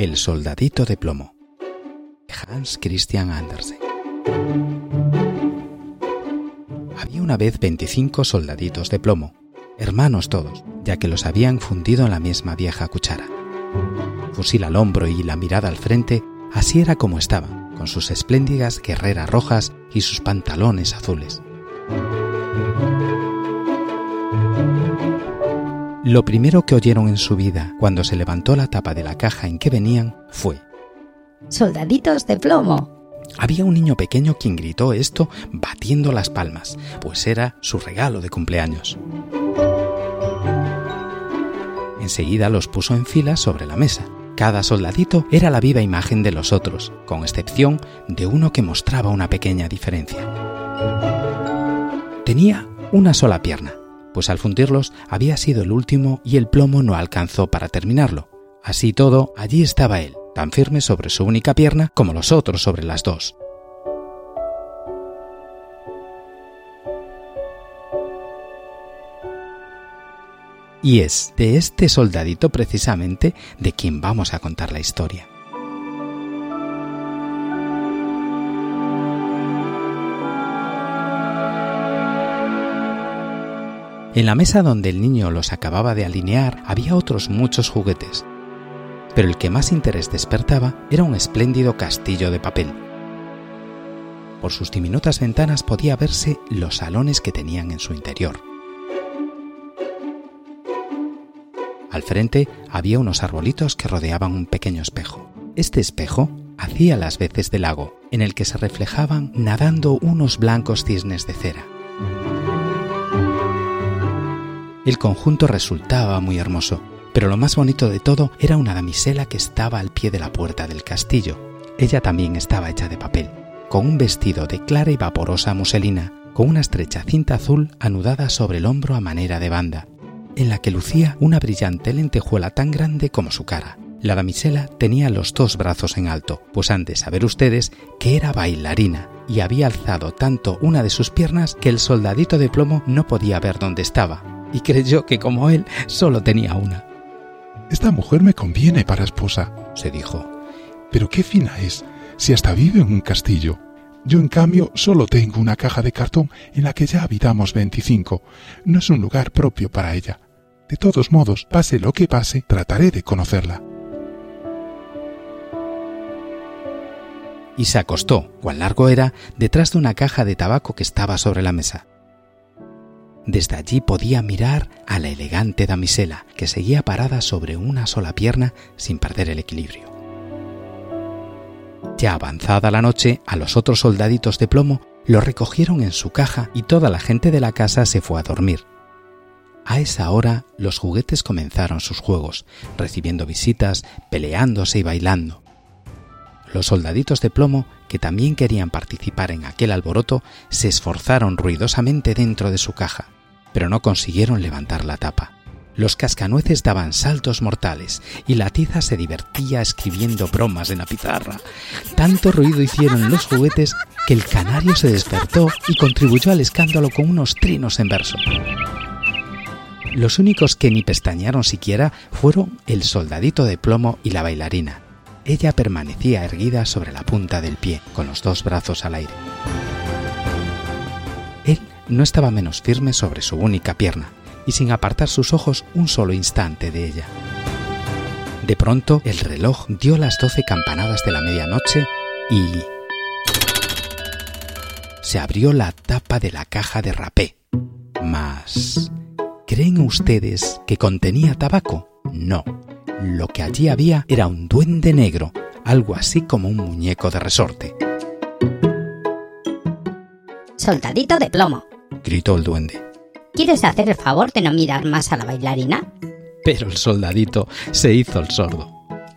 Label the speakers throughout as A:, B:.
A: El soldadito de plomo. Hans Christian Andersen. Había una vez 25 soldaditos de plomo, hermanos todos, ya que los habían fundido en la misma vieja cuchara. Fusil al hombro y la mirada al frente, así era como estaban, con sus espléndidas guerreras rojas y sus pantalones azules. Lo primero que oyeron en su vida cuando se levantó la tapa de la caja en que venían fue
B: Soldaditos de plomo.
A: Había un niño pequeño quien gritó esto batiendo las palmas, pues era su regalo de cumpleaños. Enseguida los puso en fila sobre la mesa. Cada soldadito era la viva imagen de los otros, con excepción de uno que mostraba una pequeña diferencia. Tenía una sola pierna, pues al fundirlos había sido el último y el plomo no alcanzó para terminarlo. Así todo, allí estaba él, tan firme sobre su única pierna como los otros sobre las dos. Y es de este soldadito precisamente de quien vamos a contar la historia. En la mesa donde el niño los acababa de alinear había otros muchos juguetes, pero el que más interés despertaba era un espléndido castillo de papel. Por sus diminutas ventanas podía verse los salones que tenían en su interior. Al frente había unos arbolitos que rodeaban un pequeño espejo. Este espejo hacía las veces de lago, en el que se reflejaban nadando unos blancos cisnes de cera. El conjunto resultaba muy hermoso, pero lo más bonito de todo era una damisela que estaba al pie de la puerta del castillo. Ella también estaba hecha de papel, con un vestido de clara y vaporosa muselina, con una estrecha cinta azul anudada sobre el hombro a manera de banda, en la que lucía una brillante lentejuela tan grande como su cara. La damisela tenía los dos brazos en alto, pues han de saber ustedes que era bailarina y había alzado tanto una de sus piernas que el soldadito de plomo no podía ver dónde estaba, y creyó que como él solo tenía una.
C: Esta mujer me conviene para esposa,
A: se dijo.
C: Pero qué fina es, si hasta vive en un castillo. Yo, en cambio, solo tengo una caja de cartón en la que ya habitamos 25. No es un lugar propio para ella. De todos modos, pase lo que pase, trataré de conocerla.
A: Y se acostó, cuán largo era, detrás de una caja de tabaco que estaba sobre la mesa. Desde allí podía mirar a la elegante damisela, que seguía parada sobre una sola pierna sin perder el equilibrio. Ya avanzada la noche, a los otros soldaditos de plomo lo recogieron en su caja y toda la gente de la casa se fue a dormir. A esa hora los juguetes comenzaron sus juegos, recibiendo visitas, peleándose y bailando. Los soldaditos de plomo, que también querían participar en aquel alboroto, se esforzaron ruidosamente dentro de su caja, pero no consiguieron levantar la tapa. Los cascanueces daban saltos mortales y la tiza se divertía escribiendo bromas en la pizarra. Tanto ruido hicieron los juguetes que el canario se despertó y contribuyó al escándalo con unos trinos en verso. Los únicos que ni pestañearon siquiera fueron el soldadito de plomo y la bailarina. Ella permanecía erguida sobre la punta del pie, con los dos brazos al aire. Él no estaba menos firme sobre su única pierna, y sin apartar sus ojos un solo instante de ella. De pronto el reloj dio las doce campanadas de la medianoche y... se abrió la tapa de la caja de rapé. Mas... ¿Creen ustedes que contenía tabaco? No. Lo que allí había era un duende negro, algo así como un muñeco de resorte.
B: Soldadito de plomo,
A: Gritó el duende.
B: ¿quieres hacer el favor de no mirar más a la bailarina?
A: Pero el soldadito se hizo el sordo.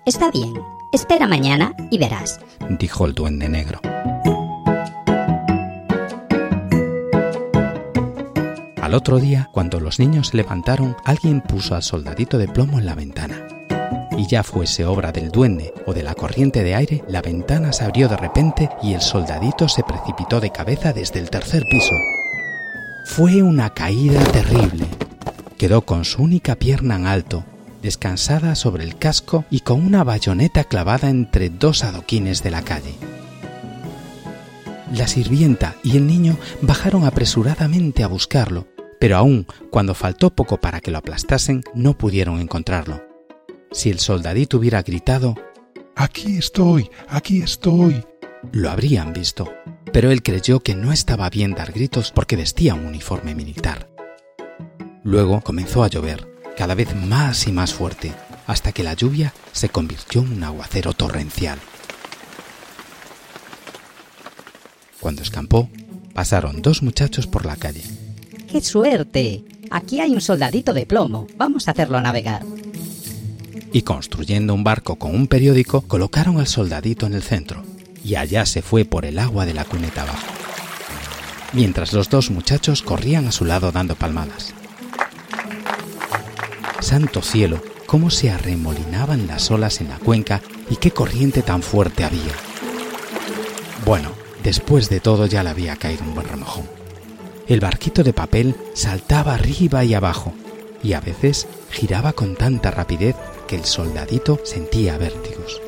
B: Está bien, espera mañana y verás,
A: dijo el duende negro. Al otro día, cuando los niños se levantaron, alguien puso al soldadito de plomo en la ventana. Y ya fuese obra del duende o de la corriente de aire, la ventana se abrió de repente y el soldadito se precipitó de cabeza desde el tercer piso. Fue una caída terrible. Quedó con su única pierna en alto, descansada sobre el casco y con una bayoneta clavada entre dos adoquines de la calle. La sirvienta y el niño bajaron apresuradamente a buscarlo, pero aún cuando faltó poco para que lo aplastasen, no pudieron encontrarlo. Si el soldadito hubiera gritado
C: Aquí estoy, aquí estoy,
A: lo habrían visto, pero él creyó que no estaba bien dar gritos porque vestía un uniforme militar. Luego comenzó a llover, cada vez más y más fuerte, hasta que la lluvia se convirtió en un aguacero torrencial. Cuando escampó, pasaron dos muchachos por la calle.
B: ¡Qué suerte! Aquí hay un soldadito de plomo. Vamos a hacerlo navegar.
A: Y construyendo un barco con un periódico, colocaron al soldadito en el centro, y allá se fue por el agua de la cuneta abajo. Mientras los dos muchachos corrían a su lado dando palmadas. Santo cielo, cómo se arremolinaban las olas en la cuenca y qué corriente tan fuerte había. Bueno, después de todo ya le había caído un buen remojón el barquito de papel saltaba arriba y abajo, y a veces giraba con tanta rapidez el soldadito sentía vértigos.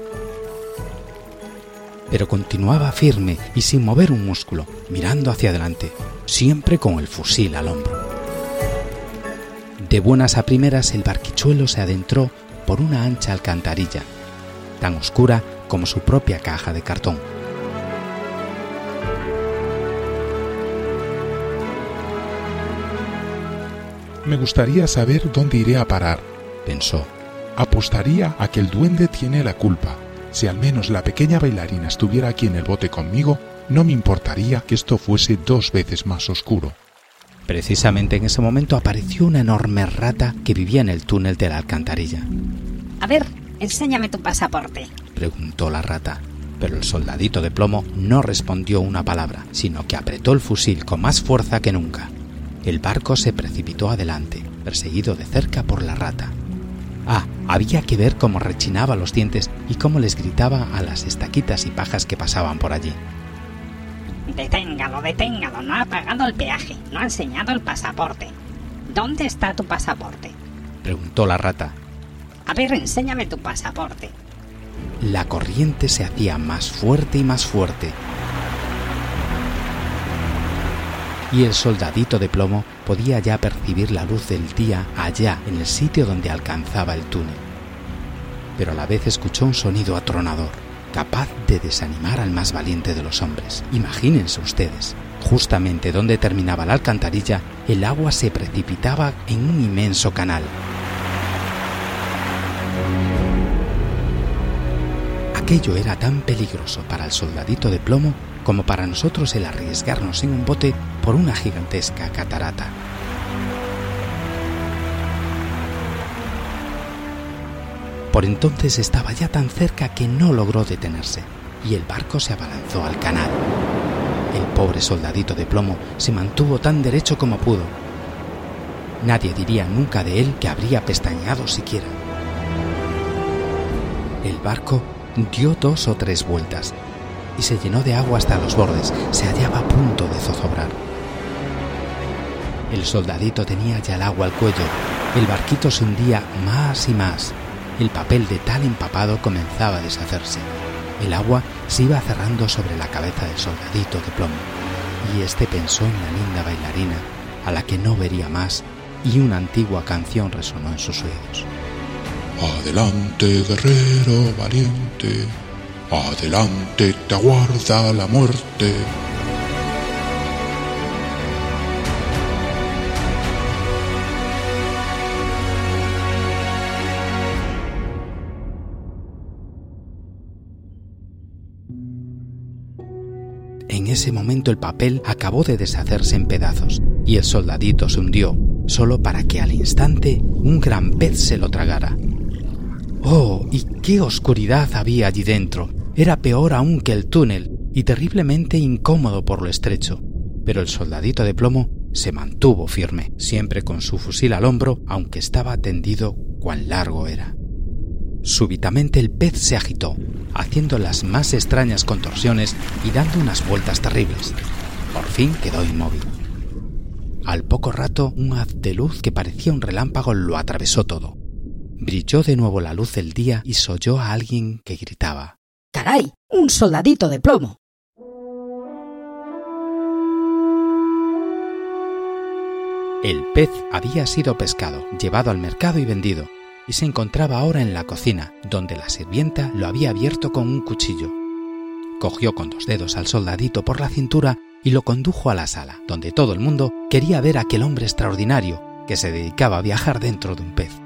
A: Pero continuaba firme y sin mover un músculo, mirando hacia adelante, siempre con el fusil al hombro. De buenas a primeras el barquichuelo se adentró por una ancha alcantarilla, tan oscura como su propia caja de cartón
C: Me gustaría saber dónde iré a parar, pensó. Apostaría a que el duende tiene la culpa. Si al menos la pequeña bailarina estuviera aquí en el bote conmigo, no me importaría que esto fuese dos veces más oscuro.
A: Precisamente en ese momento apareció una enorme rata que vivía en el túnel de la alcantarilla.
B: A ver, enséñame tu pasaporte,
A: preguntó la rata. Pero el soldadito de plomo no respondió una palabra, sino que apretó el fusil con más fuerza que nunca. El barco se precipitó adelante, perseguido de cerca por la rata. Ah, había que ver cómo rechinaba los dientes y cómo les gritaba a las estaquitas y pajas que pasaban por allí.
D: Deténgalo, deténgalo, no ha pagado el peaje, no ha enseñado el pasaporte. ¿Dónde está tu pasaporte?
A: Preguntó la rata.
D: A ver, enséñame tu pasaporte.
A: La corriente se hacía más fuerte y más fuerte, y el soldadito de plomo podía ya percibir la luz del día allá en el sitio donde alcanzaba el túnel. Pero a la vez escuchó un sonido atronador, capaz de desanimar al más valiente de los hombres. Imagínense ustedes, justamente donde terminaba la alcantarilla, el agua se precipitaba en un inmenso canal. Aquello era tan peligroso para el soldadito de plomo como para nosotros el arriesgarnos en un bote por una gigantesca catarata. Por entonces estaba ya tan cerca que no logró detenerse y el barco se abalanzó al canal. El pobre soldadito de plomo se mantuvo tan derecho como pudo. Nadie diría nunca de él que habría pestañeado siquiera. El barco dio dos o tres vueltas y se llenó de agua hasta los bordes. Se hallaba a punto de zozobrar. El soldadito tenía ya el agua al cuello. El barquito se hundía más y más. El papel de tal empapado comenzaba a deshacerse. El agua se iba cerrando sobre la cabeza del soldadito de plomo. Y este pensó en la linda bailarina, a la que no vería más, y una antigua canción resonó en sus oídos.
C: Adelante, guerrero valiente, Adelante te aguarda la muerte.
A: En ese momento el papel acabó de deshacerse en pedazos y el soldadito se hundió, solo para que al instante un gran pez se lo tragara. ¡Oh! ¿Y qué oscuridad había allí dentro? Era peor aún que el túnel y terriblemente incómodo por lo estrecho. Pero el soldadito de plomo se mantuvo firme, siempre con su fusil al hombro, aunque estaba tendido cuán largo era. Súbitamente el pez se agitó, haciendo las más extrañas contorsiones y dando unas vueltas terribles. Por fin quedó inmóvil. Al poco rato, un haz de luz que parecía un relámpago lo atravesó todo. Brilló de nuevo la luz del día y se oyó a alguien que gritaba.
B: ¡Caray! ¡Un soldadito de plomo!
A: El pez había sido pescado, llevado al mercado y vendido, y se encontraba ahora en la cocina, donde la sirvienta lo había abierto con un cuchillo. Cogió con dos dedos al soldadito por la cintura y lo condujo a la sala, donde todo el mundo quería ver a aquel hombre extraordinario que se dedicaba a viajar dentro de un pez.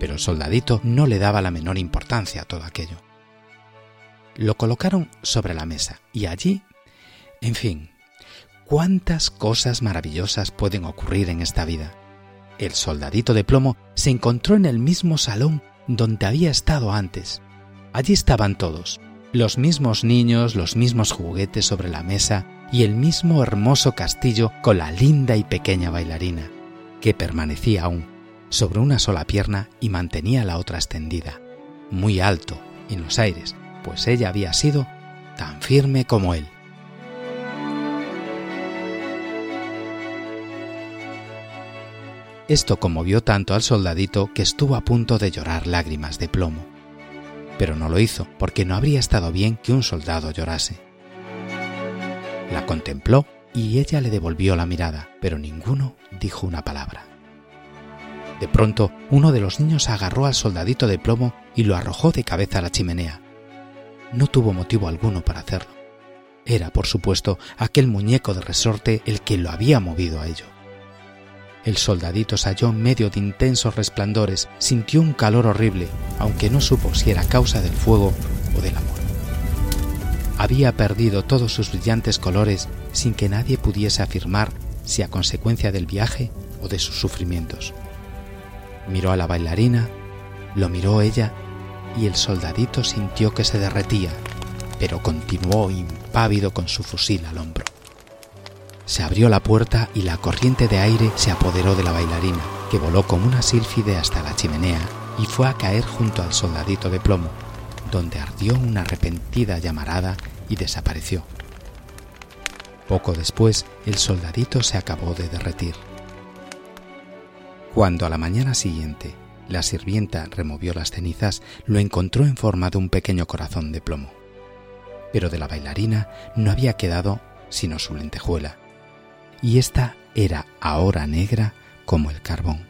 A: Pero el soldadito no le daba la menor importancia a todo aquello. Lo colocaron sobre la mesa y allí, en fin, cuántas cosas maravillosas pueden ocurrir en esta vida. El soldadito de plomo se encontró en el mismo salón donde había estado antes. Allí estaban todos, los mismos niños, los mismos juguetes sobre la mesa y el mismo hermoso castillo con la linda y pequeña bailarina, que permanecía aún sobre una sola pierna y mantenía la otra extendida, muy alto en los aires, pues ella había sido tan firme como él. Esto conmovió tanto al soldadito que estuvo a punto de llorar lágrimas de plomo. Pero no lo hizo, porque no habría estado bien que un soldado llorase. La contempló y ella le devolvió la mirada, pero ninguno dijo una palabra. De pronto, uno de los niños agarró al soldadito de plomo y lo arrojó de cabeza a la chimenea. No tuvo motivo alguno para hacerlo. Era, por supuesto, aquel muñeco de resorte el que lo había movido a ello. El soldadito se halló en medio de intensos resplandores, sintió un calor horrible, aunque no supo si era causa del fuego o del amor. Había perdido todos sus brillantes colores sin que nadie pudiese afirmar si a consecuencia del viaje o de sus sufrimientos. Miró a la bailarina, lo miró ella y el soldadito sintió que se derretía, pero continuó impávido con su fusil al hombro. Se abrió la puerta y la corriente de aire se apoderó de la bailarina, que voló como una sílfide hasta la chimenea y fue a caer junto al soldadito de plomo, donde ardió una arrepentida llamarada y desapareció. Poco después, el soldadito se acabó de derretir. Cuando a la mañana siguiente la sirvienta removió las cenizas, lo encontró en forma de un pequeño corazón de plomo. Pero de la bailarina no había quedado sino su lentejuela, y esta era ahora negra como el carbón.